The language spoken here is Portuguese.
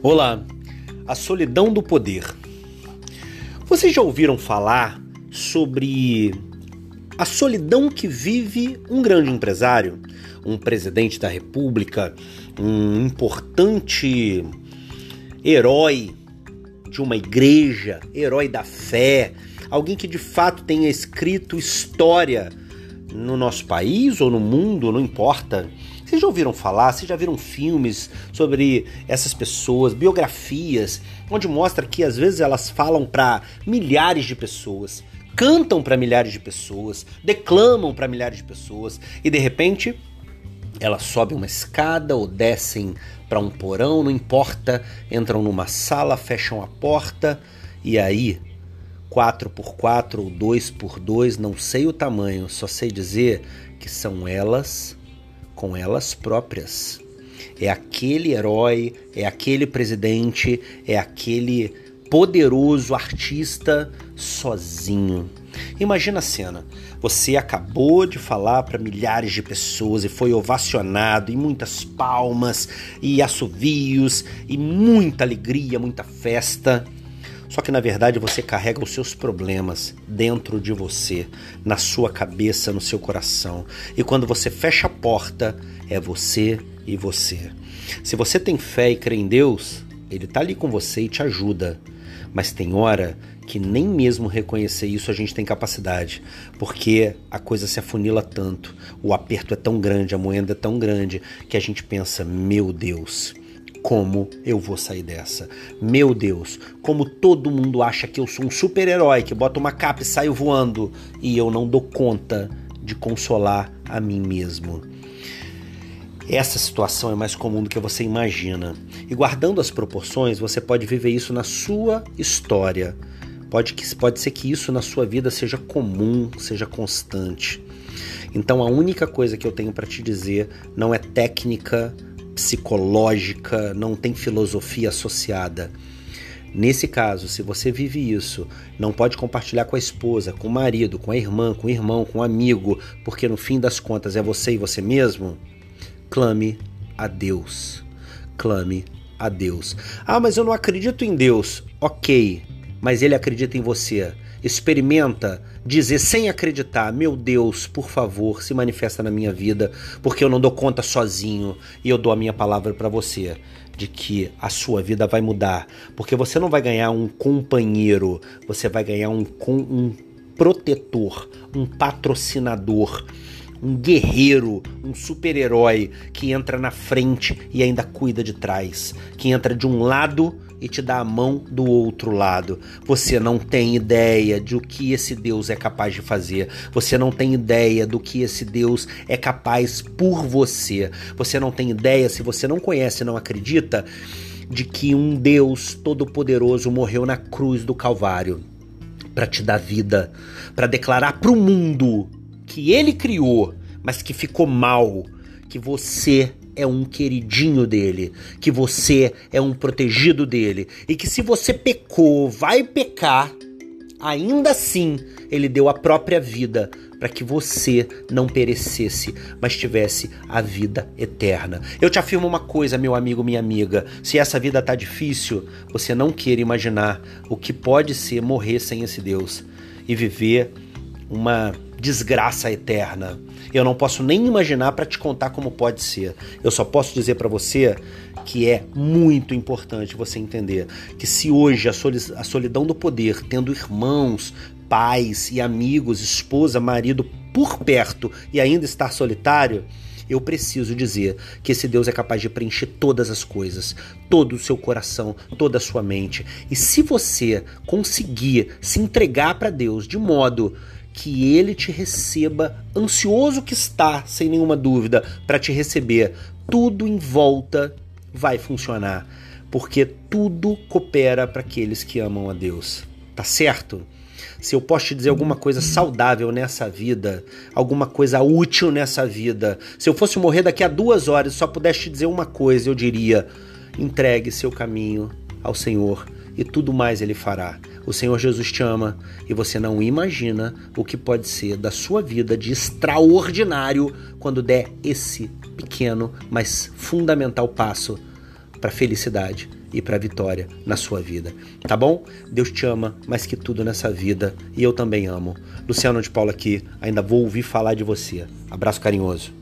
Olá, a solidão do poder. Vocês já ouviram falar sobre a solidão que vive um grande empresário, um presidente da república, um importante herói de uma igreja, herói da fé, alguém que de fato tenha escrito história no nosso país ou no mundo, não importa. Vocês já ouviram falar, vocês já viram filmes sobre essas pessoas, biografias, onde mostra que às vezes elas falam para milhares de pessoas, cantam para milhares de pessoas, declamam para milhares de pessoas e de repente elas sobem uma escada ou descem para um porão, não importa, entram numa sala, fecham a porta e aí 4x4 ou 2x2, não sei o tamanho, só sei dizer que são elas com elas próprias. É aquele herói, é aquele presidente, é aquele poderoso artista sozinho. Imagina a cena. Você acabou de falar para milhares de pessoas e foi ovacionado e muitas palmas e assovios e muita alegria, muita festa. Só que na verdade você carrega os seus problemas dentro de você, na sua cabeça, no seu coração. E quando você fecha a porta, é você e você. Se você tem fé e crê em Deus, ele está ali com você e te ajuda. Mas tem hora que nem mesmo reconhecer isso a gente tem capacidade, porque a coisa se afunila tanto, o aperto é tão grande, a moeda é tão grande, que a gente pensa: meu Deus, como eu vou sair dessa? Meu Deus, como todo mundo acha que eu sou um super-herói que bota uma capa e saio voando e eu não dou conta de consolar a mim mesmo. Essa situação é mais comum do que você imagina. E guardando as proporções, você pode viver isso na sua história. Pode, que, pode ser que isso na sua vida seja comum, seja constante. Então a única coisa que eu tenho para te dizer não é técnica, psicológica, não tem filosofia associada. Nesse caso, se você vive isso, não pode compartilhar com a esposa, com o marido, com a irmã, com o irmão, com o amigo, porque no fim das contas é você e você mesmo, clame a Deus. Clame a Deus. Ah, mas eu não acredito em Deus. Ok, mas ele acredita em você experimenta dizer sem acreditar: Meu Deus, por favor, se manifesta na minha vida, porque eu não dou conta sozinho e eu dou a minha palavra para você de que a sua vida vai mudar, porque você não vai ganhar um companheiro, você vai ganhar um, um protetor, um patrocinador um guerreiro, um super-herói que entra na frente e ainda cuida de trás, que entra de um lado e te dá a mão do outro lado. Você não tem ideia de o que esse Deus é capaz de fazer. Você não tem ideia do que esse Deus é capaz por você. Você não tem ideia, se você não conhece, não acredita, de que um Deus todo-poderoso morreu na cruz do Calvário para te dar vida, para declarar para o mundo que ele criou, mas que ficou mal, que você é um queridinho dele, que você é um protegido dele e que se você pecou, vai pecar, ainda assim ele deu a própria vida para que você não perecesse, mas tivesse a vida eterna. Eu te afirmo uma coisa, meu amigo, minha amiga: se essa vida tá difícil, você não queira imaginar o que pode ser morrer sem esse Deus e viver uma desgraça eterna. Eu não posso nem imaginar para te contar como pode ser. Eu só posso dizer para você que é muito importante você entender que se hoje a solidão do poder, tendo irmãos, pais e amigos, esposa, marido por perto e ainda estar solitário, eu preciso dizer que esse Deus é capaz de preencher todas as coisas, todo o seu coração, toda a sua mente. E se você conseguir se entregar para Deus de modo que ele te receba, ansioso que está, sem nenhuma dúvida, para te receber. Tudo em volta vai funcionar, porque tudo coopera para aqueles que amam a Deus. Tá certo? Se eu posso te dizer alguma coisa saudável nessa vida, alguma coisa útil nessa vida, se eu fosse morrer daqui a duas horas e só pudesse te dizer uma coisa, eu diria: entregue seu caminho ao Senhor e tudo mais ele fará. O Senhor Jesus te ama e você não imagina o que pode ser da sua vida de extraordinário quando der esse pequeno, mas fundamental passo para a felicidade e para a vitória na sua vida. Tá bom? Deus te ama mais que tudo nessa vida e eu também amo. Luciano de Paula aqui, ainda vou ouvir falar de você. Abraço carinhoso.